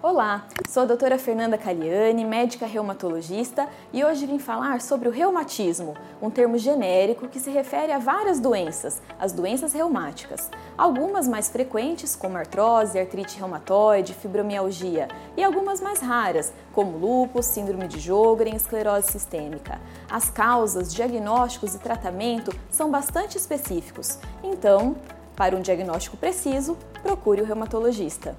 Olá, sou a doutora Fernanda Caliani, médica reumatologista, e hoje vim falar sobre o reumatismo, um termo genérico que se refere a várias doenças, as doenças reumáticas. Algumas mais frequentes, como artrose, artrite reumatoide, fibromialgia, e algumas mais raras, como lúpus, síndrome de Sjögren, esclerose sistêmica. As causas, diagnósticos e tratamento são bastante específicos, então, para um diagnóstico preciso, procure o reumatologista.